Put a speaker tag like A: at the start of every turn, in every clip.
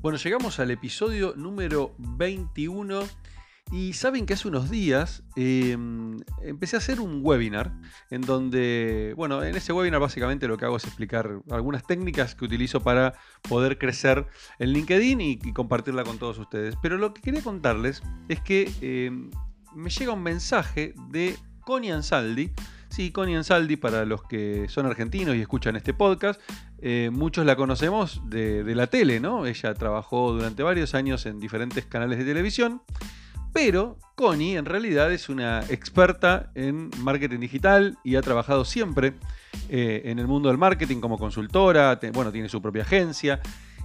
A: Bueno, llegamos al episodio número 21 y saben que hace unos días em, empecé a hacer un webinar en donde, bueno, en ese webinar básicamente lo que hago es explicar algunas técnicas que utilizo para poder crecer en LinkedIn y, compartirla con todos ustedes. Pero lo que quería contarles es que em, me llega un mensaje de Connie Ansaldi. Sí, Connie Ansaldi, para los que son argentinos y escuchan este podcast, eh, muchos la conocemos de, la tele, ¿no? Ella trabajó durante varios años en diferentes canales de televisión, pero Connie en realidad es una experta en marketing digital y ha trabajado siempre eh, en el mundo del marketing como consultora, bueno, tiene su propia agencia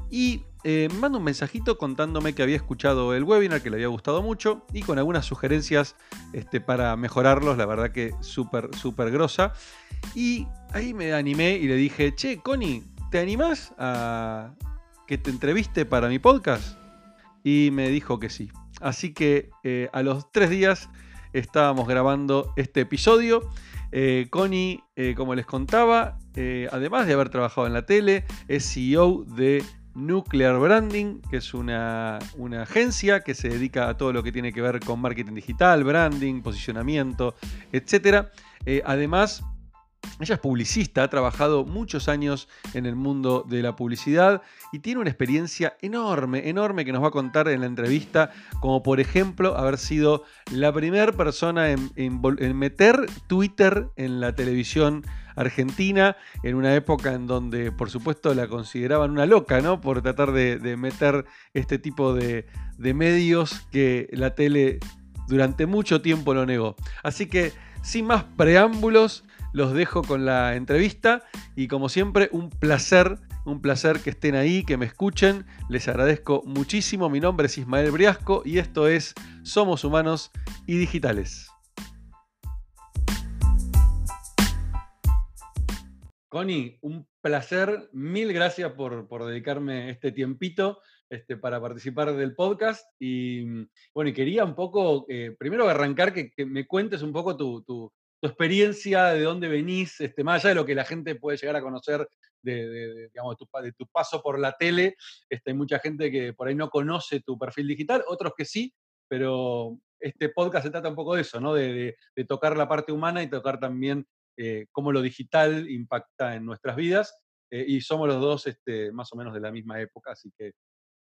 A: y eh, manda un mensajito contándome que había escuchado el webinar, que le había gustado mucho y con algunas sugerencias este, para mejorarlos, la verdad que súper, súper grosa. Y ahí me animé y le dije, che, Connie, ¿te animás a que te entreviste para mi podcast? Y me dijo que sí. Así que eh, a los tres días estábamos grabando este episodio. Eh, Connie, como les contaba, además de haber trabajado en la tele, es CEO de Nuclear Branding, que es una, agencia que se dedica a todo lo que tiene que ver con marketing digital, branding, posicionamiento, etc. Eh, además, ella es publicista, ha trabajado muchos años en el mundo de la publicidad y tiene una experiencia enorme, enorme que nos va a contar en la entrevista, como por ejemplo haber sido la primera persona en meter Twitter en la televisión Argentina, en una época en donde por supuesto la consideraban una loca, ¿no? Por tratar de, meter este tipo de, medios que la tele durante mucho tiempo lo negó. Así que sin más preámbulos, los dejo con la entrevista y como siempre un placer, un placer que estén ahí, que me escuchen. Les agradezco muchísimo. Mi nombre es Ismael Briasco y esto es Somos Humanos y Digitales. Connie, un placer. Mil gracias por, dedicarme este tiempito este, para participar del podcast. Y bueno, y quería un poco, eh, primero arrancar que, me cuentes un poco tu, experiencia, de dónde venís, este, más allá de lo que la gente puede llegar a conocer de, tu, paso por la tele. Este, hay mucha gente que por ahí no conoce tu perfil digital, otros que sí, pero este podcast se trata un poco de eso, ¿no? de tocar la parte humana y tocar también eh, cómo lo digital impacta en nuestras vidas. Eh, y somos los dos este, más o menos de la misma época, así que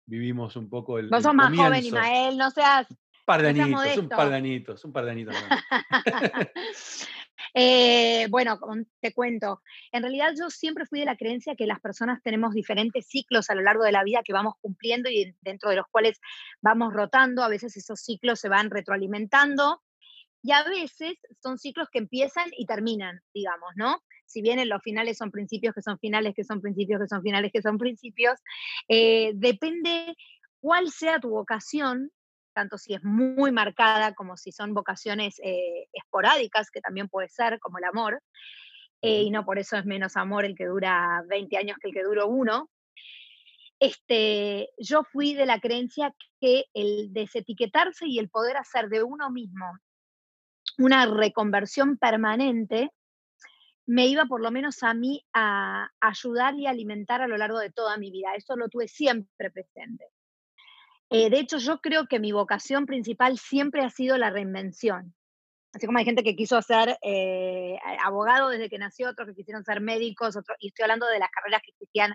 A: vivimos un poco el.
B: Vos sos más joven, Ismael, no seas.
A: Un par de anitos, un par de anitos, un par de anitos.
B: Eh, bueno, te cuento. En realidad yo siempre fui de la creencia que las personas tenemos diferentes ciclos a lo largo de la vida que vamos cumpliendo y dentro de los cuales vamos rotando. A veces esos ciclos se van retroalimentando y a veces son ciclos que empiezan y terminan, digamos, ¿no? Si bien en los finales son principios que son finales, que son principios que son finales, que son principios, eh, depende cuál sea tu vocación, tanto si es muy marcada como si son vocaciones eh, esporádicas, que también puede ser, como el amor, eh, y no por eso es menos amor el que dura 20 años que el que duró uno. Este, yo fui de la creencia que el desetiquetarse y el poder hacer de uno mismo una reconversión permanente, me iba por lo menos a mí a ayudar y alimentar a lo largo de toda mi vida. Eso lo tuve siempre presente. Eh, de hecho, yo creo que mi vocación principal siempre ha sido la reinvención. Así como hay gente que quiso ser eh, abogado desde que nació, otros que quisieron ser médicos, otros, y estoy hablando de las carreras que existían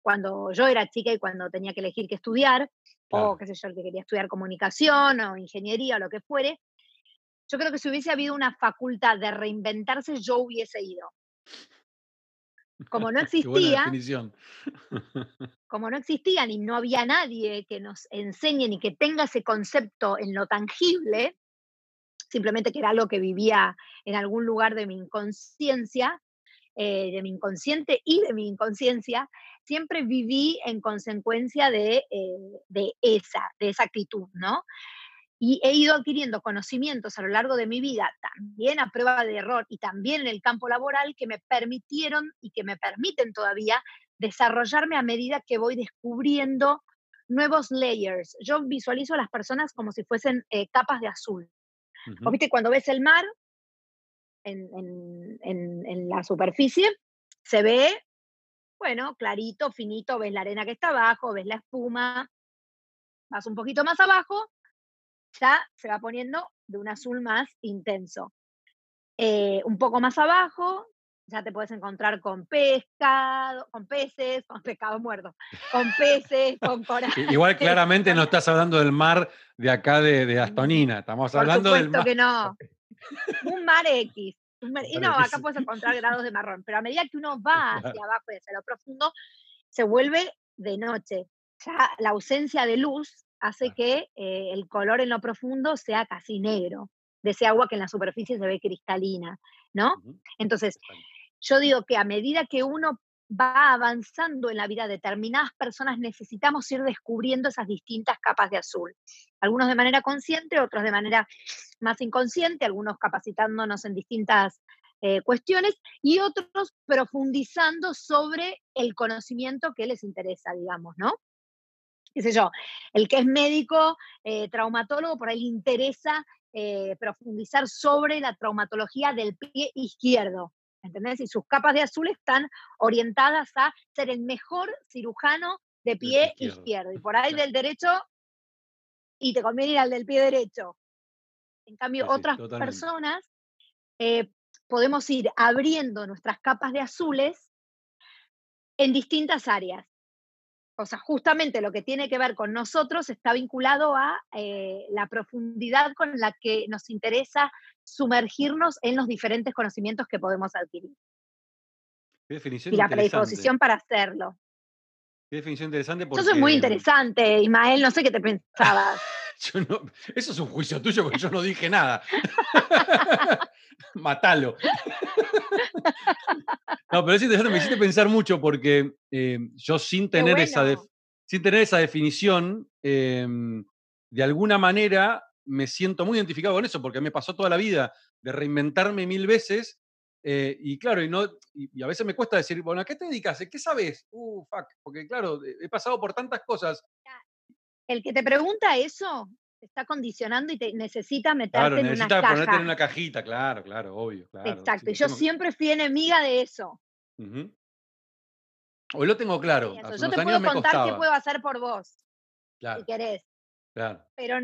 B: cuando yo era chica y cuando tenía que elegir qué estudiar, o qué sé yo, que quería estudiar comunicación o ingeniería o lo que fuere. Yo creo que si hubiese habido una facultad de reinventarse, yo hubiese ido. Como no existía, como no existían y no había nadie que nos enseñe ni que tenga ese concepto en lo tangible, simplemente que era algo que vivía en algún lugar de mi inconsciencia, eh, de mi inconsciente y de mi inconsciencia, siempre viví en consecuencia de, eh, de, esa, de esa actitud, ¿no? Y he ido adquiriendo conocimientos a lo largo de mi vida, también a prueba de error y también en el campo laboral, que me permitieron y que me permiten todavía desarrollarme a medida que voy descubriendo nuevos layers. Yo visualizo a las personas como si fuesen eh, capas de azul. ¿O viste cuando ves el mar en, en, en, la superficie, se ve bueno, clarito, finito, ves la arena que está abajo, ves la espuma, vas un poquito más abajo, ya se va poniendo de un azul más intenso. Eh, un poco más abajo, ya te puedes encontrar con pescado, con peces, con pescado muerto, con peces, con coral.
A: Igual claramente no estás hablando del mar de acá de, de Astonina, estamos hablando del mar.
B: que no. Un mar X. y no, acá puedes encontrar grados de marrón, pero a medida que uno va hacia abajo y hacia lo profundo, se vuelve de noche. Ya la ausencia de luz hace que eh, el color en lo profundo sea casi negro, de ese agua que en la superficie se ve cristalina, ¿no? Entonces, yo digo que a medida que uno va avanzando en la vida, determinadas personas necesitamos ir descubriendo esas distintas capas de azul. Algunos de manera consciente, otros de manera más inconsciente, algunos capacitándonos en distintas eh, cuestiones y otros profundizando sobre el conocimiento que les interesa, digamos, ¿no? Qué sé yo, el que es médico, eh, traumatólogo, por ahí le interesa eh, profundizar sobre la traumatología del pie izquierdo. ¿Entendés? Y sus capas de azul están orientadas a ser el mejor cirujano de pie izquierdo. Y por ahí del derecho, y te conviene ir al del pie derecho. En cambio, otras personas eh, podemos ir abriendo nuestras capas de azules en distintas áreas. O sea, justamente lo que tiene que ver con nosotros está vinculado a eh, la profundidad con la que nos interesa sumergirnos en los diferentes conocimientos que podemos adquirir.
A: definición
B: y la predisposición para hacerlo.
A: Qué definición interesante. Porque...
B: Yo soy muy interesante, Ismael, no sé qué te pensabas.
A: Eso es un juicio tuyo porque yo no dije nada. Matalo. no, pero es interesante, me hiciste pensar mucho porque eh, yo sin tener, esa sin tener esa definición, em, de alguna manera me siento muy identificado con eso, porque me pasó toda la vida de reinventarme mil veces. Eh, y claro, y, no, y, a veces me cuesta decir, bueno, ¿a qué te dedicas? ¿Qué sabes? Uh, fuck. Porque claro, he pasado por tantas cosas.
B: El que te pregunta eso te está condicionando y te necesita meterte en una caja. ponerte
A: en una cajita, claro, claro, obvio. Claro.
B: Exacto, y yo siempre fui enemiga de eso.
A: Hoy lo tengo claro.
B: yo te puedo contar qué puedo hacer por vos, si querés. Claro. Pero,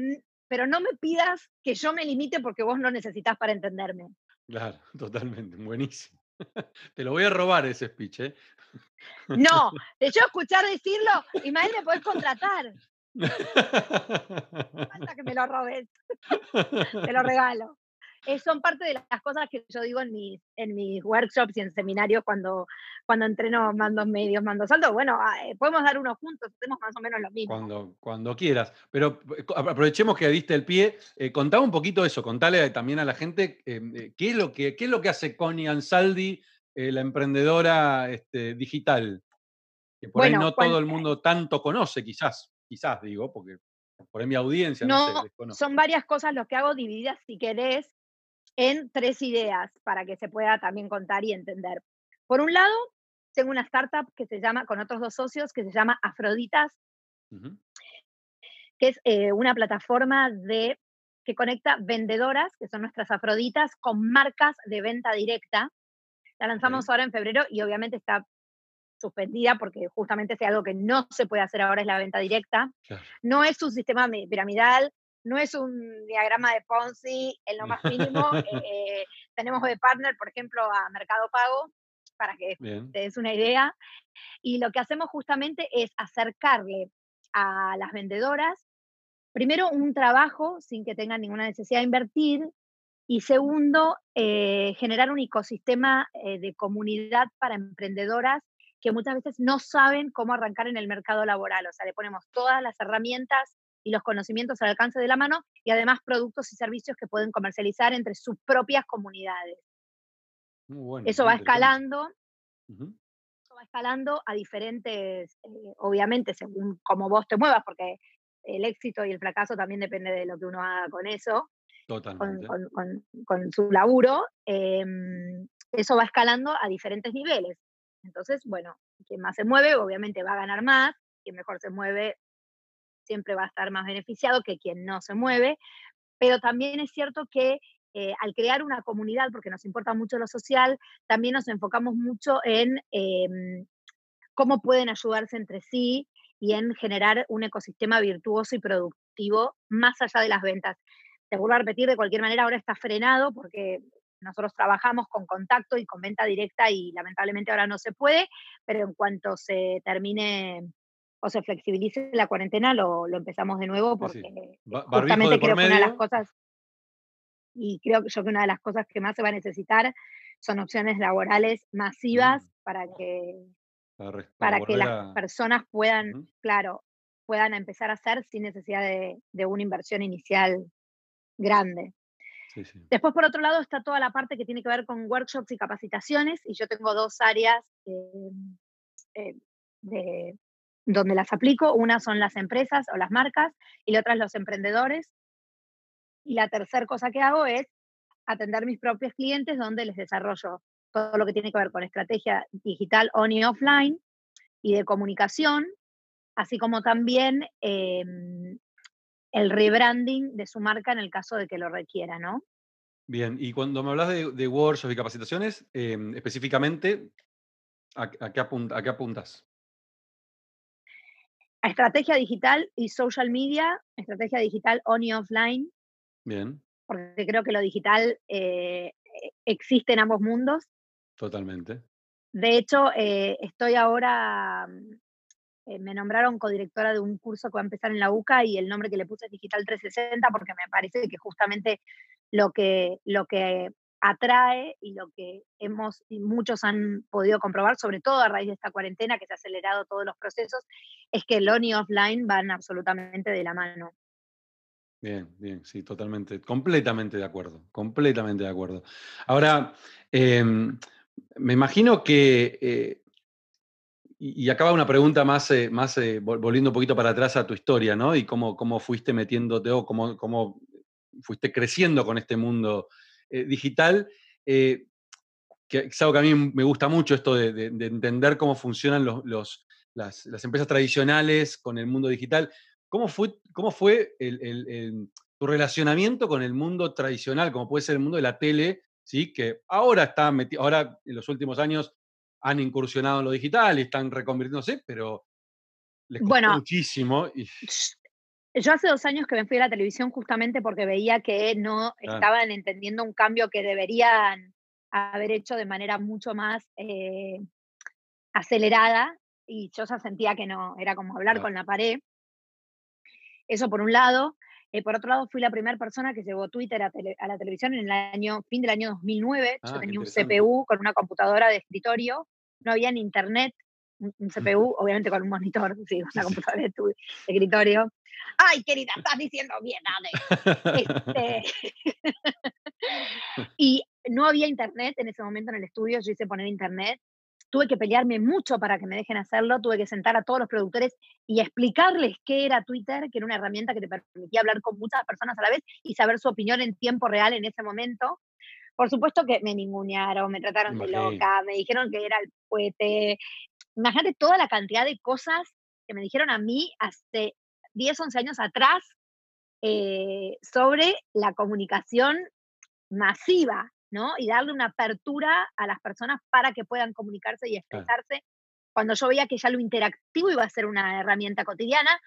B: pero no me pidas que yo me limite porque vos no necesitas para entenderme.
A: Claro, totalmente, buenísimo. Te lo voy a robar ese speech, ¿eh?
B: No, de hecho escuchar decirlo, Ismael, me podés contratar. Falta que me lo robes. Te lo regalo. Eh, son parte de las cosas que yo digo en mis, en mis workshops y en seminarios cuando, cuando entreno mandos medios, mandos altos. Bueno, ah, eh, podemos dar uno juntos, hacemos más o menos lo mismo.
A: Cuando, cuando quieras. Pero eh, aprovechemos que diste el pie. contame un poquito eso, contale también a la gente qué, es lo que, qué es lo que hace Connie Ansaldi, la emprendedora este, digital. Que por ahí no todo el mundo tanto conoce, quizás quizás digo, porque por ahí mi audiencia no,
B: no Son varias cosas lo que hago divididas, si querés, en tres ideas para que se pueda también contar y entender. Por un lado, tengo una startup que se llama, con otros dos socios, que se llama Afroditas, que es eh, una plataforma de, que conecta vendedoras, que son nuestras Afroditas, con marcas de venta directa. La lanzamos ahora en febrero y obviamente está suspendida porque justamente es algo que no se puede hacer ahora es la venta directa. No es un sistema piramidal, no es un diagrama de Ponzi en lo más mínimo. Eh, tenemos de partner, por ejemplo, a Mercado Pago, para que te des una idea. Y lo que hacemos justamente es acercarle a las vendedoras, primero, un trabajo sin que tengan ninguna necesidad de invertir. Y segundo, eh, generar un ecosistema eh, de comunidad para emprendedoras que muchas veces no saben cómo arrancar en el mercado laboral. O sea, le ponemos todas las herramientas y los conocimientos al alcance de la mano y además productos y servicios que pueden comercializar entre sus propias comunidades. Eso va escalando. Eso va escalando a diferentes, eh, obviamente, según cómo vos te muevas, porque el éxito y el fracaso también depende de lo que uno haga con eso. Totalmente. Con, su laburo. Em, eso va escalando a diferentes niveles. Entonces, bueno, quien más se mueve, obviamente va a ganar más, quien mejor se mueve siempre va a estar más beneficiado que quien no se mueve, pero también es cierto que eh, al crear una comunidad, porque nos importa mucho lo social, también nos enfocamos mucho en em, cómo pueden ayudarse entre sí y en generar un ecosistema virtuoso y productivo más allá de las ventas. Te vuelvo a repetir, de cualquier manera ahora está frenado porque nosotros trabajamos con contacto y con venta directa y lamentablemente ahora no se puede, pero en cuanto se termine o se flexibilice la cuarentena, lo, empezamos de nuevo porque justamente creo que una de las cosas, y creo que yo que una de las cosas que más se va a necesitar son opciones laborales masivas mm. para que, para, que las personas puedan, claro, puedan empezar a hacer sin necesidad de, de una inversión inicial grande. Después, por otro lado, está toda la parte que tiene que ver con workshops y capacitaciones, y yo tengo dos áreas em, eh, de, donde las aplico. Una son las empresas o las marcas, y la otra es los emprendedores. Y la tercera cosa que hago es atender mis propios clientes, donde les desarrollo todo lo que tiene que ver con estrategia digital on y offline y de comunicación, así como también em, el rebranding de su marca en el caso de que lo requiera, ¿no?
A: Bien, y cuando me hablas de, de workshops y capacitaciones, em, específicamente, ¿a, qué apuntas?
B: A estrategia digital y social media, estrategia digital on y offline.
A: Bien.
B: Porque creo que lo digital eh, e, existe en ambos mundos.
A: Totalmente.
B: De hecho, eh, estoy ahora eh, me nombraron codirectora de un curso que va a empezar en la UCA y el nombre que le puse es Digital 360 porque me parece que justamente lo que, lo que atrae y lo que hemos y muchos han podido comprobar, sobre todo a raíz de esta cuarentena que se ha acelerado todos los procesos, es que el on y offline van absolutamente de la mano.
A: Bien, bien, sí, totalmente, completamente de acuerdo, completamente de acuerdo. Ahora, em, me imagino que eh, y, acaba una pregunta más, eh, más eh, volviendo un poquito para atrás a tu historia, ¿no? Y cómo, cómo fuiste metiéndote o cómo, cómo fuiste creciendo con este mundo eh, digital. que es algo que a mí me gusta mucho, esto de, entender cómo funcionan los, las, empresas tradicionales con el mundo digital. ¿Cómo fue, cómo fue tu relacionamiento con el mundo tradicional, como puede ser el mundo de la tele, ¿sí? que ahora está metido, ahora en los últimos años han incursionado en lo digital y están reconvirtiéndose, pero les costó bueno, muchísimo.
B: Yo hace dos años que me fui a la televisión justamente porque veía que no estaban entendiendo un cambio que deberían haber hecho de manera mucho más eh, acelerada y yo ya sentía que no, era como hablar con la pared. Eso por un lado. Eh, por otro lado, fui la primera persona que llevó Twitter a, la televisión en el año, fin del año 2009. yo ah, tenía un CPU con una computadora de escritorio, no había ni internet, un, CPU, obviamente con un monitor, sí, una computadora de, escritorio. Ay, querida, estás diciendo bien, dale. Este, y no había internet en ese momento en el estudio, yo hice poner internet tuve que pelearme mucho para que me dejen hacerlo, tuve que sentar a todos los productores y explicarles qué era Twitter, que era una herramienta que te permitía hablar con muchas personas a la vez y saber su opinión en tiempo real en ese momento. Por supuesto que me ningunearon, me trataron de loca, me dijeron que era el puete. Imagínate toda la cantidad de cosas que me dijeron a mí hace 10, 11 años atrás eh, sobre la comunicación masiva, y darle una apertura a las personas para que puedan comunicarse y expresarse. Cuando yo veía que ya lo interactivo iba a ser una herramienta cotidiana,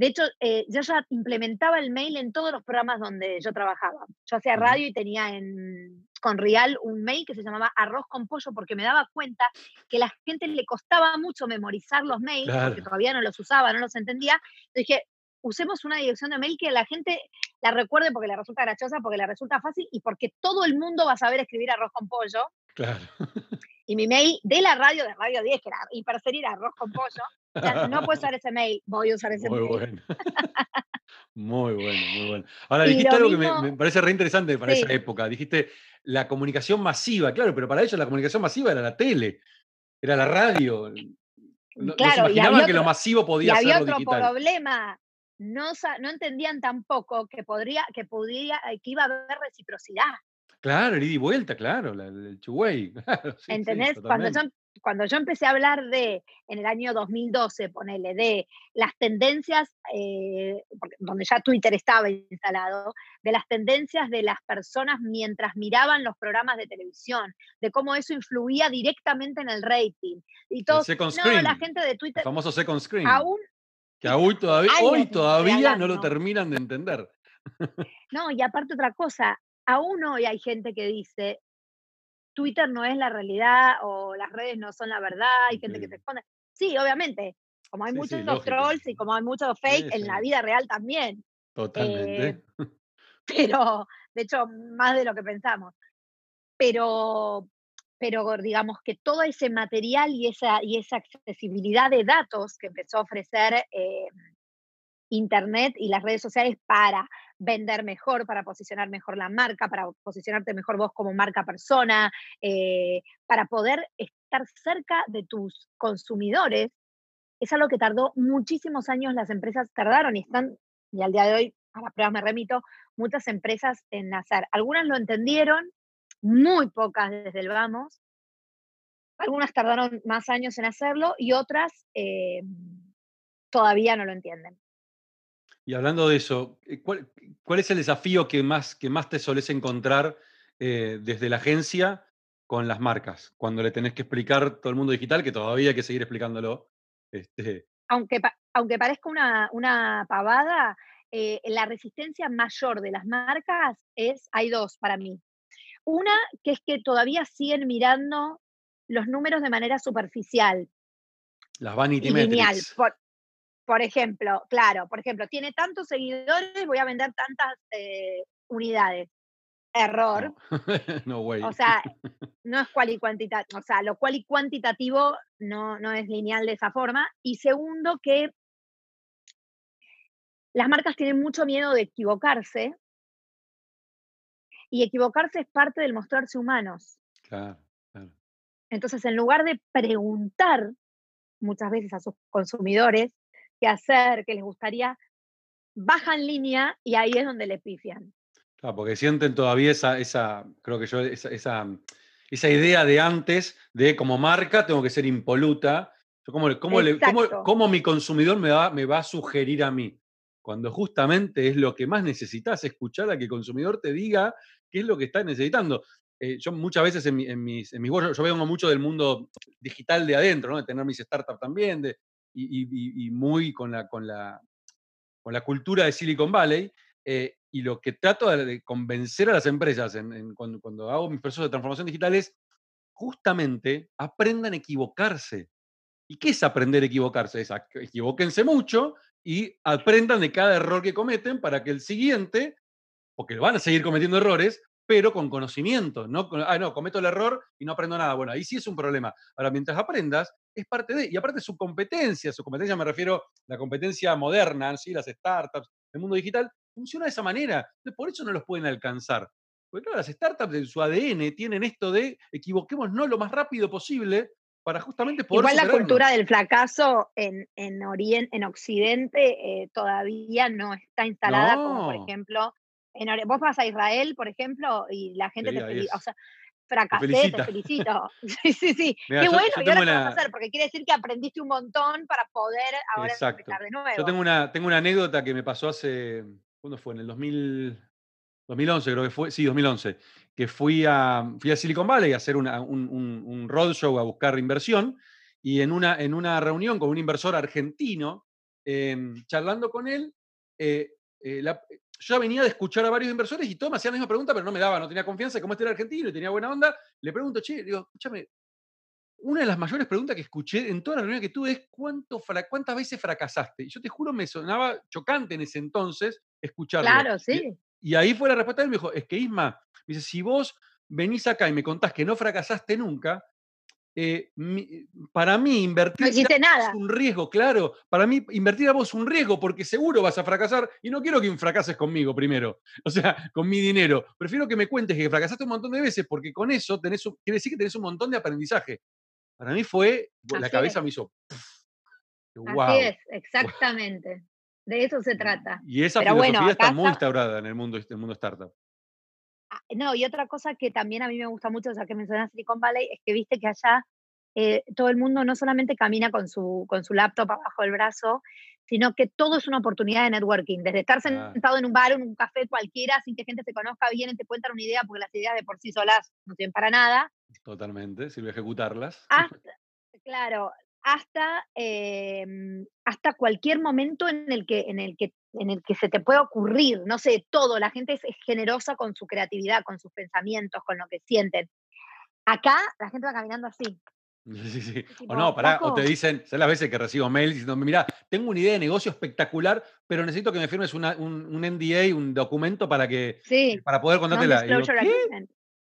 B: de hecho, eh, yo ya implementaba el mail en todos los programas donde yo trabajaba. Yo hacía radio y tenía en, con Real un mail que se llamaba Arroz con Pollo porque me daba cuenta que a la gente le costaba mucho memorizar los mails porque todavía no los usaba, no los entendía. dije, usemos una dirección de mail que la gente la recuerde porque le resulta graciosa, porque le resulta fácil y porque todo el mundo va a saber escribir arroz con pollo.
A: Claro.
B: Y mi mail de la radio, de Radio 10, que era hiperserir arroz con pollo, no puedo usar ese mail, voy a usar ese
A: muy
B: mail.
A: Bueno. muy bueno, muy bueno. Ahora, dijiste algo que me, parece re interesante para esa época. Dijiste la comunicación masiva, claro, pero para ellos la comunicación masiva era la tele, era la radio. No, claro, se imaginaban que lo masivo podía ser
B: lo digital. otro problema no, no entendían tampoco que, podría, que, podría, eh, que iba a haber reciprocidad.
A: Claro, el ida y vuelta, claro, el, el Claro,
B: ¿Entendés? Cuando yo cuando yo empecé a hablar de, en el año 2012, ponele, de las tendencias, eh, donde ya Twitter estaba instalado, de las tendencias de las personas mientras miraban los programas de televisión, de cómo eso influía directamente en el rating. Y todo,
A: no,
B: la gente de Twitter...
A: El famoso second screen.
B: Aún,
A: que hoy todavía, hoy todavía no lo terminan de entender.
B: No, y aparte otra cosa, aún hoy hay gente que dice, Twitter no es la realidad o las redes no son la verdad, hay gente que se esconde. Sí, obviamente, como hay muchos trolls y como hay muchos fake en la vida real también.
A: Totalmente. Eh,
B: pero, de hecho, más de lo que pensamos. Pero, pero digamos que todo ese material y esa, y esa accesibilidad de datos que empezó a ofrecer eh, Internet y las redes sociales para vender mejor, para posicionar mejor la marca, para posicionarte mejor vos como marca persona, eh, para poder estar cerca de tus consumidores, es algo que tardó muchísimos años, las empresas tardaron y están, y al día de hoy, a las pruebas me remito, muchas empresas en nacer. Algunas lo entendieron, muy pocas desde el vamos, algunas tardaron más años en hacerlo y otras eh, todavía no lo entienden.
A: Y hablando de eso, eh, ¿cuál, es el desafío que más, que más te solés encontrar eh, desde la agencia con las marcas? Cuando le tenés que explicar todo el mundo digital, que todavía hay que seguir explicándolo. Este...
B: Aunque, aunque parezca una, pavada, eh, la resistencia mayor de las marcas es, hay dos para mí. Una, que es que todavía siguen mirando los números de manera superficial.
A: Las vanity metrics.
B: Por ejemplo, claro, por ejemplo, tiene tantos seguidores, voy a vender tantas eh, unidades. Error.
A: No. way.
B: O sea, no es cual y cuantitativo. O sea, lo cual y cuantitativo no, no es lineal de esa forma. Y segundo, que las marcas tienen mucho miedo de equivocarse. Y equivocarse es parte del mostrarse humanos.
A: Claro, claro.
B: Entonces, en lugar de preguntar muchas veces a sus consumidores qué hacer, qué les gustaría, bajan línea y ahí es donde le pifian.
A: Claro, porque sienten todavía esa, esa creo que yo, esa, esa, idea de antes de como marca tengo que ser impoluta. ¿Cómo, cómo, mi consumidor me va, me va a sugerir a mí? Cuando justamente es lo que más necesitas, escuchar a que el consumidor te diga qué es lo que está necesitando. Eh, yo muchas veces en, mis, en mis yo, yo vengo mucho del mundo digital de adentro, ¿no? de tener mis startups también, de, y, muy con la, con, la, con la cultura de Silicon Valley. Eh, y lo que trato de convencer a las empresas en, cuando, hago mis procesos de transformación digital es justamente aprendan a equivocarse. ¿Y qué es aprender a equivocarse? Es equivóquense mucho y aprendan de cada error que cometen para que el siguiente, porque van a seguir cometiendo errores, pero con conocimiento, no, ah, no, cometo el error y no aprendo nada. Bueno, ahí sí es un problema. Ahora, mientras aprendas, es parte de, y aparte su competencia, su competencia me refiero a la competencia moderna, ¿sí? las startups, el mundo digital, funciona de esa manera. Por eso no los pueden alcanzar. Porque claro, las startups en su ADN tienen esto de equivoquémonos lo más rápido posible para justamente poder.
B: Igual la cultura del fracaso en, en, en Occidente eh, todavía no está instalada, como por ejemplo, en, vos vas a Israel, por ejemplo, y la gente te felicita. O sea, fracasé, te, felicito. sí, sí, sí. Qué bueno, y ahora qué vas a hacer, porque quiere decir que aprendiste un montón para poder ahora empezar de nuevo.
A: Yo tengo una, tengo una anécdota que me pasó hace, ¿cuándo fue? En el 2000, 2011 creo que fue, sí, 2011, que fui a, fui a Silicon Valley a hacer una, un, un, roadshow a buscar inversión y en una, en una reunión con un inversor argentino, em, charlando con él, eh, eh, la, yo ya venía de escuchar a varios inversores y todos me hacían la misma pregunta, pero no me daba, no tenía confianza. Como este era argentino y tenía buena onda, le pregunto, che, digo, escúchame, una de las mayores preguntas que escuché en toda la reunión que tuve es ¿cuánto, ¿cuántas veces fracasaste? Y yo te juro, me sonaba chocante en ese entonces escucharlo.
B: Claro, sí.
A: Y, ahí fue la respuesta, él me dijo, es que Isma, me dice, si vos venís acá y me contás que no fracasaste nunca, eh, para mí invertir
B: es
A: un riesgo, claro. Para mí invertir a vos es un riesgo porque seguro vas a fracasar y no quiero que fracases conmigo primero, o sea, con mi dinero. Prefiero que me cuentes que fracasaste un montón de veces porque con eso tenés, quiere decir que tenés un montón de aprendizaje. Para mí fue, la cabeza me hizo...
B: Así es, exactamente. De eso se trata.
A: Y esa filosofía está muy instaurada en el mundo, en el mundo startup.
B: No, y otra cosa que también a mí me gusta mucho, ya que mencionas Silicon Valley, es que viste que allá eh, todo el mundo no solamente camina con su, con su laptop abajo del brazo, sino que todo es una oportunidad de networking. Desde estar sentado en un bar o en un café cualquiera, sin que gente se conozca, bien y te cuentan una idea, porque las ideas de por sí solas no sirven para nada.
A: Totalmente, sirve ejecutarlas.
B: claro, hasta, em, hasta cualquier momento en el, que, en, el que, en el que se te pueda ocurrir, no sé, todo. La gente es generosa con su creatividad, con sus pensamientos, con lo que sienten. Acá la gente va caminando así.
A: Sí, sí. O no, pará, o te dicen, son las veces que recibo mails diciendo, mira, tengo una idea de negocio espectacular, pero necesito que me firmes un, un, NDA, un documento para que para poder contártela. No, No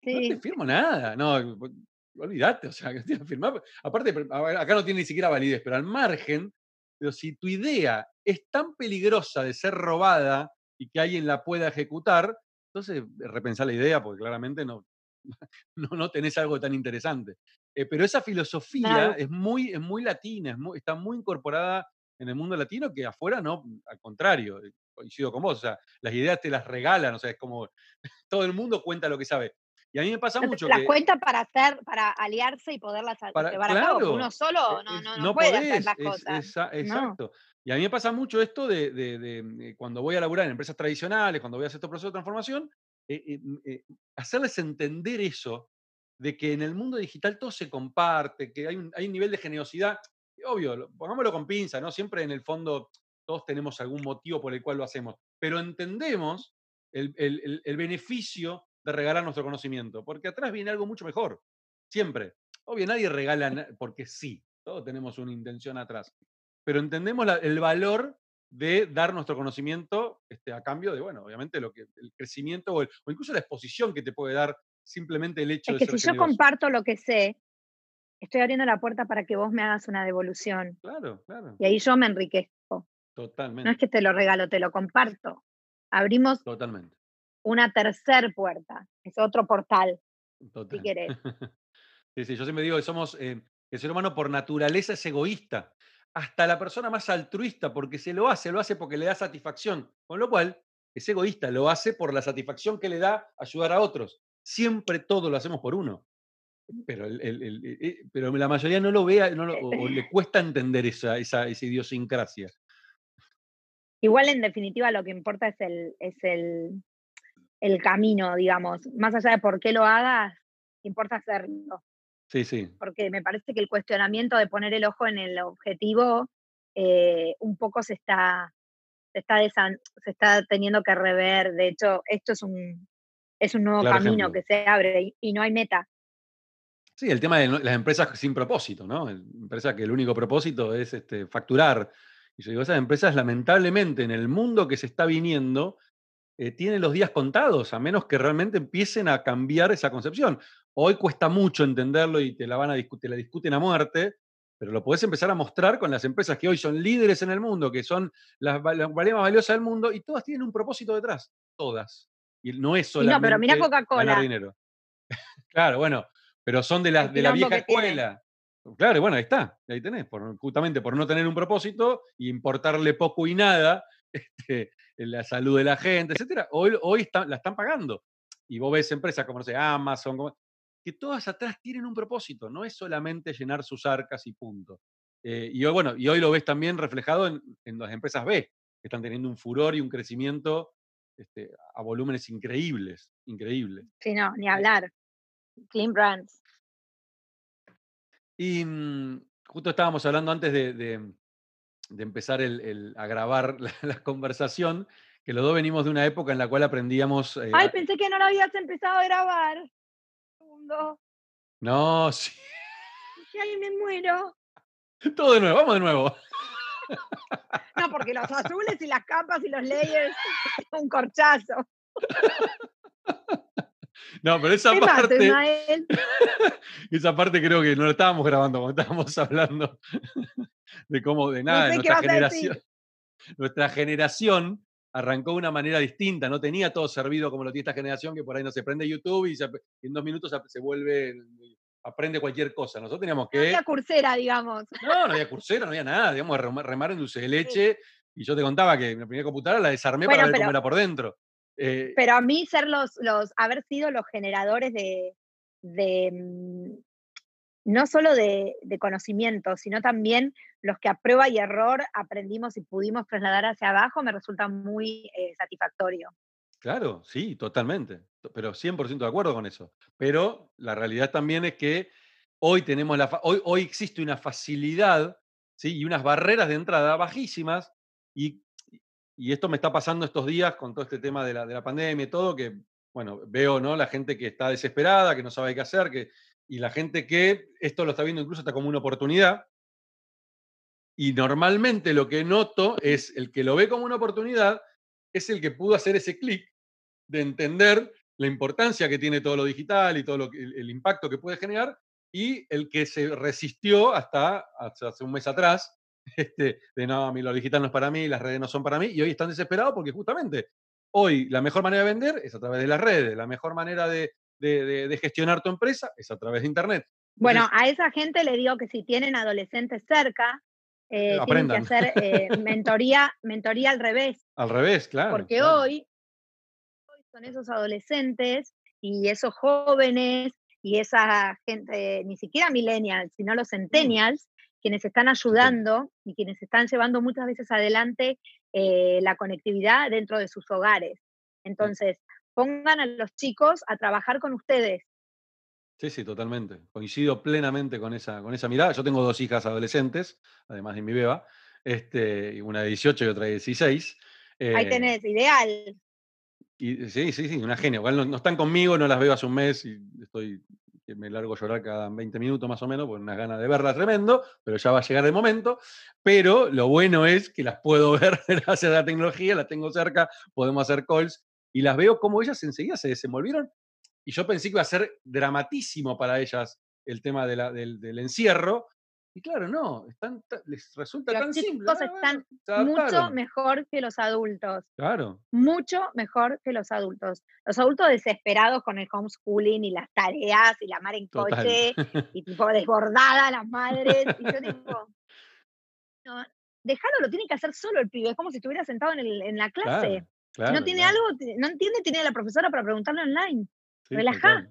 A: te firmo nada. No, olvídate, o sea, que tienes que firmar. Aparte, acá no tiene ni siquiera validez, pero al margen, pero si tu idea es tan peligrosa de ser robada y que alguien la pueda ejecutar, entonces repensar la idea, porque claramente no, no, no tenés algo tan interesante. Eh, pero esa filosofía es, muy, es muy latina, está muy incorporada en el mundo latino que afuera no, al contrario, eh, coincido con vos, o sea, las ideas te las regalan, o sea, es como todo el mundo cuenta lo que sabe. Y a mí me pasa mucho
B: las cuenta para hacer, para aliarse y poderlas para, llevar a cabo. Uno solo no, no, no, puede hacer las cosas.
A: exacto. Y a mí me pasa mucho esto de, de, de, cuando voy a laburar en empresas tradicionales, cuando voy a hacer estos procesos de transformación, eh, hacerles entender eso de que en el mundo digital todo se comparte, que hay un, hay un nivel de generosidad, obvio, pongámoslo con pinza, ¿no? Siempre en el fondo todos tenemos algún motivo por el cual lo hacemos, pero entendemos el, el, beneficio de regalar nuestro conocimiento, porque atrás viene algo mucho mejor, siempre. Obvio, nadie regala porque sí, todos tenemos una intención atrás, pero entendemos el valor de dar nuestro conocimiento este, a cambio de, bueno, obviamente lo que, el crecimiento o, o, incluso la exposición que te puede dar simplemente el hecho
B: es
A: de
B: que si yo comparto lo que sé, estoy abriendo la puerta para que vos me hagas una devolución.
A: Claro, claro.
B: Y ahí yo me enriquezco.
A: Totalmente.
B: No es que te lo regalo, te lo comparto. Abrimos
A: Totalmente.
B: Una tercer puerta, es otro portal, si querés.
A: sí, sí, yo siempre digo que somos, eh, el ser humano por naturaleza es egoísta. Hasta la persona más altruista, porque se lo hace, lo hace porque le da satisfacción. Con lo cual, es egoísta, lo hace por la satisfacción que le da ayudar a otros siempre todo lo hacemos por uno. Pero, el, eh, eh, pero la mayoría no lo ve no o, le cuesta entender esa, esa, esa, idiosincrasia.
B: Igual, en definitiva, lo que importa es el, es el, el camino, digamos. Más allá de por qué lo hagas, importa hacerlo.
A: Sí, sí.
B: Porque me parece que el cuestionamiento de poner el ojo en el objetivo eh, un poco se está, se está, se está teniendo que rever. De hecho, esto es un, es un nuevo camino que se abre y, no hay meta.
A: Sí, el tema de las empresas sin propósito, ¿no? Empresas que el único propósito es este, facturar. Y yo digo, esas empresas lamentablemente en el mundo que se está viniendo, eh, tienen los días contados, a menos que realmente empiecen a cambiar esa concepción. Hoy cuesta mucho entenderlo y te la van a discutir, la discuten a muerte, pero lo podés empezar a mostrar con las empresas que hoy son líderes en el mundo, que son las, las más valiosas del mundo, y todas tienen un propósito detrás, todas. Y no es solamente no, pero mira Coca-Cola. dinero. claro, bueno, pero son de la, de la vieja escuela. Claro, bueno, ahí está, ahí tenés, justamente por no tener un propósito y importarle poco y nada este, la salud de la gente, etcétera, hoy, hoy la están pagando. Y vos ves empresas como, no sé, Amazon, que todas atrás tienen un propósito, no es solamente llenar sus arcas y punto. Eh, y, hoy, bueno, y hoy lo ves también reflejado en, en las empresas B, que están teniendo un furor y un crecimiento este, a volúmenes increíbles, increíbles.
B: Sí, no, ni hablar. Clean Brands.
A: Y mm, justo estábamos hablando antes de, empezar a grabar la, conversación, que los dos venimos de una época en la cual aprendíamos...
B: Eh, Ay, pensé que no lo habías empezado a grabar. Segundo.
A: No, sí.
B: Ay, me muero.
A: Todo de nuevo, vamos de nuevo.
B: No, porque los azules y las capas y los layers, un corchazo.
A: No, pero esa parte. esa parte creo que no lo estábamos grabando cuando estábamos hablando de cómo, de nada, nuestra generación. Nuestra generación arrancó de una manera distinta, no tenía todo servido como lo tiene esta generación, que por ahí no se prende YouTube y, en dos minutos se vuelve aprende cualquier cosa. Nosotros teníamos que. No
B: había cursera, digamos.
A: No, no había cursera, no había nada. Digamos, remar en dulce de leche. Y yo te contaba que mi primera computadora la desarmé para ver cómo era por dentro.
B: Eh, pero a mí ser los, los, haber sido los generadores de, de, mm, no solo de, conocimiento, sino también los que a prueba y error aprendimos y pudimos trasladar hacia abajo, me resulta muy eh, satisfactorio.
A: Claro, sí, totalmente, pero 100% de acuerdo con eso. Pero la realidad también es que hoy tenemos la hoy, hoy existe una facilidad ¿sí? y unas barreras de entrada bajísimas y, y, esto me está pasando estos días con todo este tema de la, de la pandemia y todo, que bueno, veo ¿no? la gente que está desesperada, que no sabe qué hacer, que, y la gente que esto lo está viendo incluso hasta como una oportunidad. Y normalmente lo que noto es el que lo ve como una oportunidad es el que pudo hacer ese clic de entender la importancia que tiene todo lo digital y todo lo el, impacto que puede generar, y el que se resistió hasta, hace un mes atrás, este, de no, a mí lo digital no es para mí, las redes no son para mí, y hoy están desesperados porque justamente hoy la mejor manera de vender es a través de las redes, la mejor manera de, gestionar tu empresa es a través de Internet.
B: bueno, a esa gente le digo que si tienen adolescentes cerca, eh, tienen que hacer eh, mentoría, mentoría al revés.
A: Al revés, claro.
B: Porque hoy, son esos adolescentes y esos jóvenes y esa gente, ni siquiera millennials, sino los mm. centennials, quienes están ayudando y quienes están llevando muchas veces adelante eh, la conectividad dentro de sus hogares. Entonces, pongan a los chicos a trabajar con ustedes,
A: Sí, sí, totalmente. Coincido plenamente con esa, con esa mirada. Yo tengo dos hijas adolescentes, además de mi beba, este, una de 18 y otra de 16.
B: Ahí eh, tenés, ideal.
A: Y, sí, sí, sí, una genia. no, están conmigo, no las veo hace un mes y estoy me largo a llorar cada 20 minutos más o menos, por unas ganas de verlas tremendo, pero ya va a llegar el momento. Pero lo bueno es que las puedo ver gracias a la tecnología, las tengo cerca, podemos hacer calls y las veo como ellas enseguida se desenvolvieron y yo pensé que iba a ser dramatísimo para ellas el tema del, encierro. Y claro, no, están, les resulta tan simple.
B: Los chicos ah, están mucho mejor que los adultos.
A: Claro.
B: Mucho mejor que los adultos. Los adultos desesperados con el homeschooling y las tareas y la madre en coche y tipo desbordada las madres. Y yo digo, no, déjalo, lo tiene que hacer solo el pibe. Es como si estuviera sentado en, la clase. si no tiene algo, no entiende, tiene a la profesora para preguntarle online. Relaja.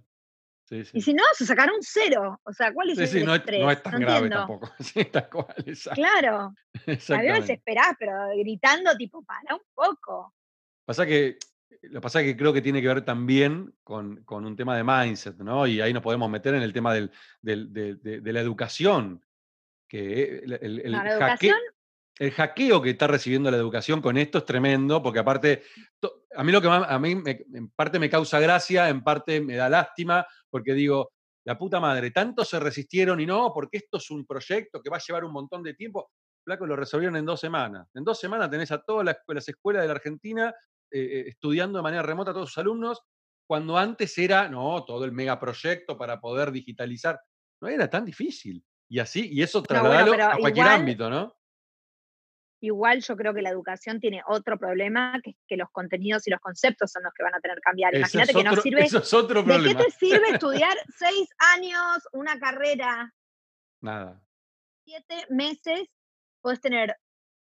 B: Y si no, se sacaron un cero. O sea, ¿cuál es el
A: no, estrés? no es tan grave tampoco. Sí, tal cual,
B: claro. A mí desesperás, pero gritando, tipo, para un poco.
A: Pasa que, lo que pasa es que creo que tiene que ver también con, con, un tema de mindset, ¿no? Y ahí nos podemos meter en el tema del, del, de, la educación. Que el, el, la educación el hackeo que está recibiendo la educación con esto es tremendo, porque aparte, a mí lo que a mí en parte me causa gracia, en parte me da lástima, porque digo, la puta madre, tanto se resistieron y no, porque esto es un proyecto que va a llevar un montón de tiempo. Flaco, lo resolvieron en dos semanas. En dos semanas tenés a todas las, escuelas de la Argentina eh, eh, estudiando de manera remota a todos sus alumnos, cuando antes era, no, todo el megaproyecto para poder digitalizar. No era tan difícil. Y así, y eso trasladarlo a cualquier ámbito, ¿no?
B: Igual yo creo que la educación tiene otro problema, que es que los contenidos y los conceptos son los que van a tener que cambiar. Imagínate que no sirve.
A: Eso es otro
B: problema. ¿De qué te sirve estudiar seis años una carrera?
A: Nada.
B: Siete meses puedes tener,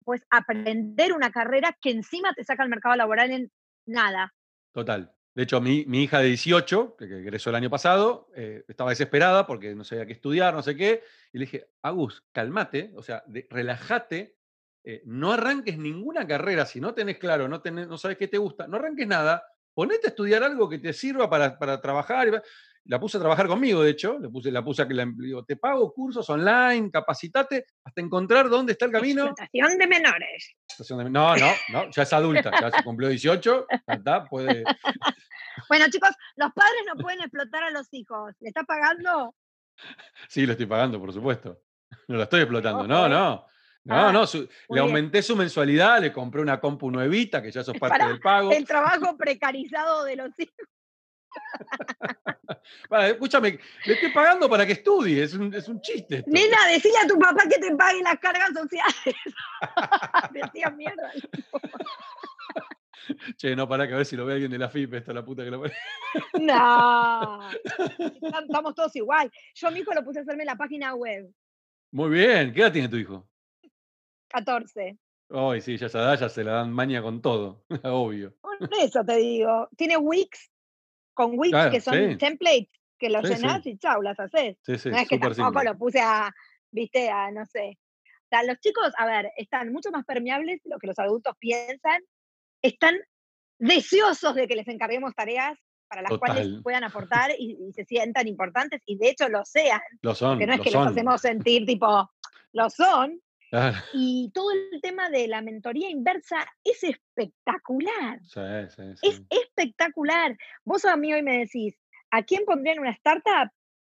B: pues aprender una carrera que encima te saca al mercado laboral en nada.
A: Total. De hecho, mi, mi hija de 18, que egresó el año pasado, eh, estaba desesperada porque no sabía qué estudiar, no sé qué. Y le dije, Agus, calmate, o sea, relájate eh, no arranques ninguna carrera si no tenés claro, no, tenés, no sabes qué te gusta, no arranques nada, ponete a estudiar algo que te sirva para, para trabajar. La puse a trabajar conmigo, de hecho, le puse, la puse a que la, digo, te pago cursos online, capacitate hasta encontrar dónde está el camino.
B: Explotación de menores.
A: No, no, no, ya es adulta, ya se cumplió 18, está, puede.
B: Bueno, chicos, los padres no pueden explotar a los hijos. ¿Le está pagando?
A: Sí, lo estoy pagando, por supuesto. No lo estoy explotando, no, no. No, ah, no, le aumenté su mensualidad, le compré una compu nuevita, que ya sos parte del pago.
B: El trabajo precarizado de los hijos.
A: escúchame, le estoy pagando para que estudie, es un, es un chiste.
B: Nena, decile a tu papá que te pague las cargas sociales. Decía mierda.
A: Che, no, para que a ver si lo ve alguien de la FIP, esta la puta que lo.
B: No, estamos todos igual. Yo a mi hijo lo puse a hacerme la página web.
A: Muy bien, ¿qué edad tiene tu hijo?
B: 14.
A: Ay, sí, ya esa edad ya se la dan maña con todo, obvio.
B: Por eso te digo. Tiene Wix, con Wix, que son templates, que lo
A: Sí,
B: llenás
A: sí.
B: y chau, las haces.
A: Sí, sí,
B: No es que tampoco
A: simple.
B: lo puse a, viste, a no sé. O sea, los chicos, a ver, están mucho más permeables de lo que los adultos piensan, están deseosos de que les encarguemos tareas para las cuales puedan aportar y, y se sientan importantes y de hecho lo sean,
A: Lo son,
B: no es
A: lo
B: que los
A: son.
B: hacemos sentir tipo, lo son. Y todo el tema de la mentoría inversa es espectacular.
A: Sí, sí,
B: Es espectacular. Vos a mí hoy me decís, ¿a quién pondría en una startup?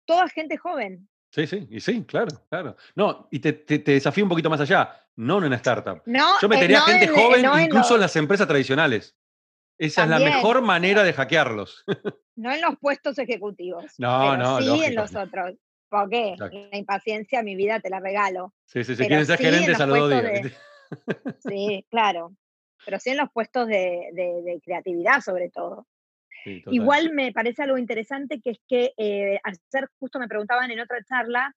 B: Toda gente joven.
A: Sí, sí, y sí, claro, claro. No, y te, te- te desafío un poquito más allá, no en una startup.
B: No,
A: Yo
B: eh,
A: metería
B: no
A: gente
B: en-
A: joven
B: no
A: incluso en las empresas tradicionales. Esa es la mejor manera de hackearlos.
B: no en los puestos ejecutivos.
A: No,
B: pero
A: no,
B: sí
A: lógico.
B: en los otros. Porque
A: Exacto.
B: la impaciencia, mi vida te la regalo.
A: Sí, sí, si quieren ser
B: sí en
A: gerentes a los dos
B: puestos
A: días.
B: de-
A: ¿viste?
B: Sí, claro. Pero sí en los puestos de, de- de creatividad, sobre todo.
A: Sí.
B: Igual me parece algo interesante que es que eh, ayer justo me preguntaban en otra charla,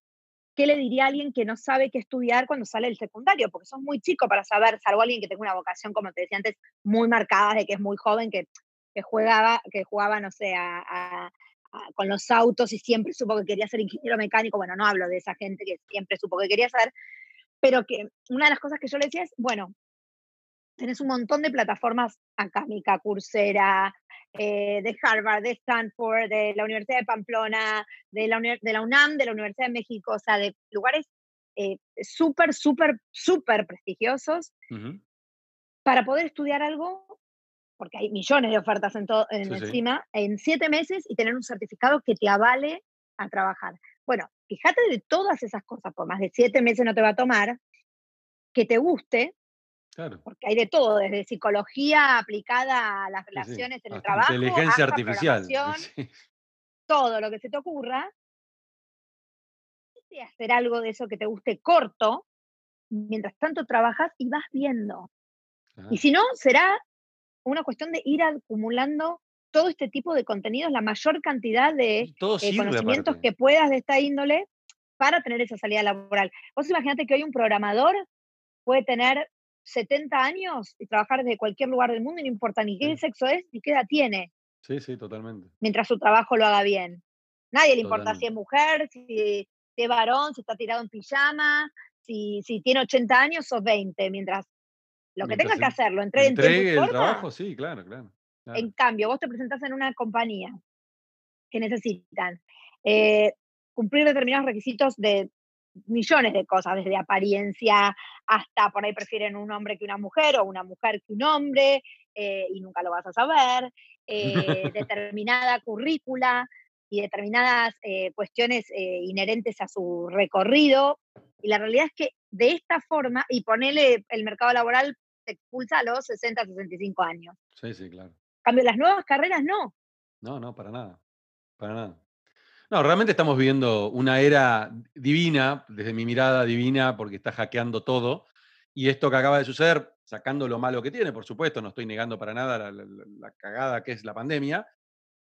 B: ¿qué le diría a alguien que no sabe qué estudiar cuando sale del secundario? Porque sos muy chico para saber, salvo alguien que tenga una vocación, como te decía antes, muy marcada, de que es muy joven, que, que jugaba, que jugaba, no sé, a- con los autos y siempre supo que quería ser ingeniero mecánico. Bueno, no hablo de esa gente que siempre supo que quería ser, pero que una de las cosas que yo le decía es, bueno, tenés un montón de plataformas académica, Coursera, eh, de Harvard, de Stanford, de la Universidad de Pamplona, de la, uni- de la UNAM, de la Universidad de México, o sea, de lugares eh, súper, súper, súper prestigiosos para poder estudiar algo, porque hay millones de ofertas en todo, en
A: Sí, sí.
B: encima, en siete meses y tener un certificado que te avale a trabajar. Bueno, fíjate de todas esas cosas, por más de siete meses no te va a tomar, que te guste,
A: Claro.
B: porque hay de todo, desde psicología aplicada a las
A: sí.
B: relaciones en el trabajo,
A: Inteligencia
B: hasta
A: artificial.
B: todo lo que se te ocurra, y hacer algo de eso que te guste corto, mientras tanto trabajas y vas viendo.
A: Claro.
B: Y si no, será una cuestión de ir acumulando todo este tipo de contenidos, la mayor cantidad de
A: todo
B: eh, conocimientos
A: aparte.
B: que puedas de esta índole para tener esa salida laboral. Vos imaginate que hoy un programador puede tener 70 años y trabajar desde cualquier lugar del mundo y no importa ni qué
A: Sí.
B: sexo es ni qué edad tiene,
A: Sí, sí, totalmente.
B: mientras su trabajo lo haga bien. Nadie le importa si es mujer, si, si es varón, si está tirado en pijama, si, si tiene 80 años o 20, mientras lo que
A: Mientras
B: tenga que
A: en-
B: hacerlo, entregue en tiempo y
A: Entregue el
B: forma,
A: trabajo, sí, claro, claro. claro.
B: en cambio, vos te presentás en una compañía que necesitan eh, cumplir determinados requisitos de millones de cosas, desde apariencia hasta por ahí prefieren un hombre que una mujer o una mujer que un hombre, eh, y nunca lo vas a saber, eh, determinada currícula y determinadas cuestiones inherentes a su recorrido. Y la realidad es que de esta forma, y ponele el mercado laboral, te expulsa a los 60, 65 años.
A: Sí, sí, claro.
B: Cambio, las nuevas carreras no.
A: No, no, para nada. Para nada. No, realmente estamos viviendo una era divina, desde mi mirada divina, porque está hackeando todo. Y esto que acaba de suceder, sacando lo malo que tiene, por supuesto, no estoy negando para nada la, la- la- la cagada que es la pandemia,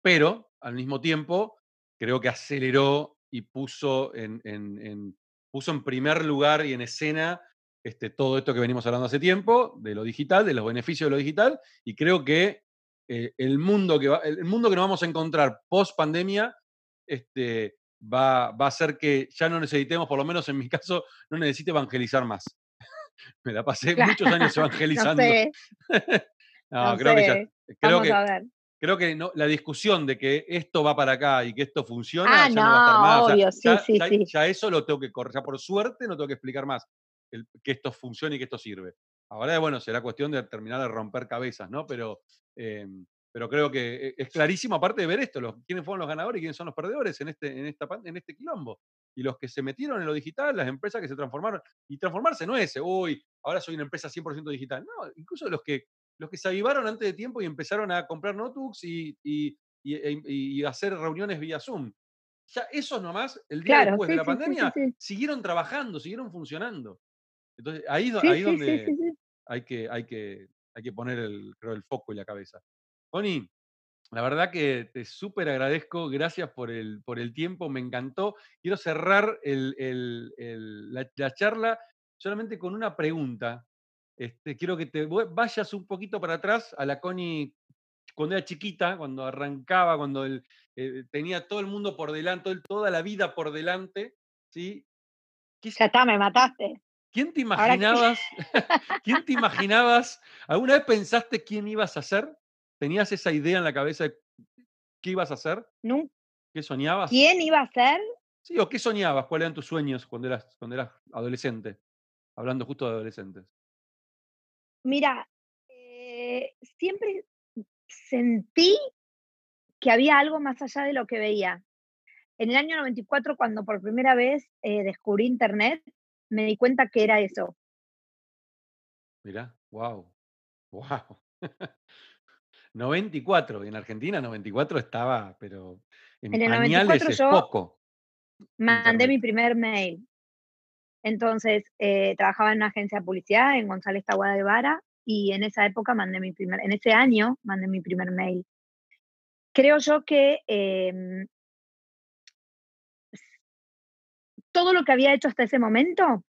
A: pero al mismo tiempo creo que aceleró y puso en, en- en- puso en primer lugar y en escena este, todo esto que venimos hablando hace tiempo, de lo digital, de los beneficios de lo digital, y creo que eh, el, mundo que va- el mundo que nos vamos a encontrar post pandemia este, va, va a hacer que ya no necesitemos, por lo menos en mi caso, no necesite evangelizar más. Me la pasé muchos años
B: no
A: evangelizando.
B: sé,
A: No,
B: no
A: creo que ya. Creo que, creo no, la discusión de que esto va para acá y que esto funciona
B: Ah,
A: ya no, va a estar
B: no,
A: más. O sea,
B: obvio, sí,
A: ya,
B: sí,
A: ya-
B: sí.
A: ya eso lo tengo que correr. Ya por suerte no tengo que explicar más el- que esto funcione y que esto sirve. Ahora, bueno, será cuestión de terminar de romper cabezas, ¿no? Pero, eh, pero creo que e- es clarísimo, aparte de ver esto, los, quiénes fueron los ganadores y quiénes son los perdedores en este, en, esta, en este quilombo. Y los que se metieron en lo digital, las empresas que se transformaron. Y transformarse no es, uy, ahora soy una empresa 100% digital. No, incluso los que, los que se avivaron antes de tiempo y empezaron a comprar notebooks y, y, y- e- y hacer reuniones vía Zoom. Ya esos nomás, el día
B: Claro,
A: después
B: sí,
A: de la
B: sí,
A: pandemia,
B: sí.
A: siguieron trabajando, siguieron funcionando. Entonces, ahí es
B: Sí,
A: ahí
B: sí,
A: donde
B: sí,
A: hay que, hay que, hay que poner el, creo, el foco y la cabeza. Connie, la verdad que te súper agradezco, gracias por el, por el tiempo, me encantó. Quiero cerrar el- el- el- la, la charla solamente con una pregunta. Este, quiero que te vayas un poquito para atrás a la Connie cuando era chiquita, cuando arrancaba, cuando él, eh, tenía todo el mundo por delante, toda la vida por delante, ¿sí?
B: Ya está, me mataste.
A: ¿Quién te imaginabas? ¿Quién te imaginabas? ¿Alguna vez pensaste quién ibas a ser? ¿Tenías esa idea en la cabeza de qué ibas a hacer?
B: Nunca.
A: ¿Qué soñabas?
B: ¿Quién iba a ser?
A: Sí, o qué soñabas, cuáles eran tus sueños cuando eras, cuando eras adolescente, hablando justo de adolescentes.
B: Mira, eh, siempre sentí que había algo más allá de lo que veía. En el año 94, cuando por primera vez eh, descubrí Internet, me di cuenta que era eso.
A: Mira, wow, wow. 94, en Argentina 94 estaba, pero en, el pañales es poco.
B: Mandé mi primer mail. Entonces, eh, trabajaba en una agencia de publicidad en González Taguada de Vara y en esa época mandé mi primer, en ese año mandé mi primer mail. Creo yo que em, todo lo que había hecho hasta ese momento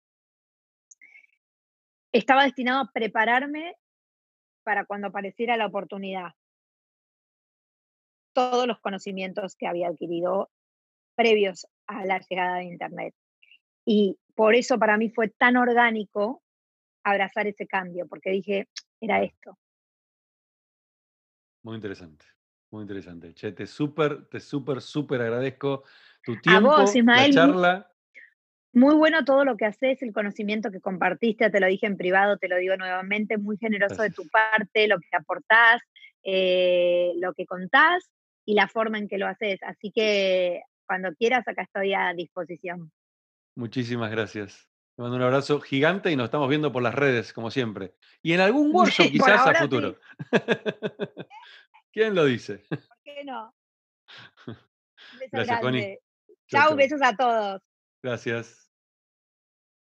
B: estaba destinado a prepararme para cuando apareciera la oportunidad. Todos los conocimientos que había adquirido previos a la llegada de Internet. Y por eso para mí fue tan orgánico abrazar ese cambio, porque dije, era esto.
A: Muy interesante, muy interesante. Che, te súper, te súper, súper agradezco tu tiempo, a vos, Ismael, la charla.
B: Muy, bueno todo lo que haces, el conocimiento que compartiste, te lo dije en privado, te lo digo nuevamente, muy generoso de tu parte, lo que aportás, eh, lo que contás y la forma en que lo haces. Así que cuando quieras, acá estoy a disposición.
A: Muchísimas gracias. Te mando un abrazo gigante y nos estamos viendo por las redes, como siempre. Y en algún workshop quizás a futuro. ¿Quién lo dice?
B: ¿Por qué no? Beso Gracias, Connie. Chao, besos a todos.
A: Gracias.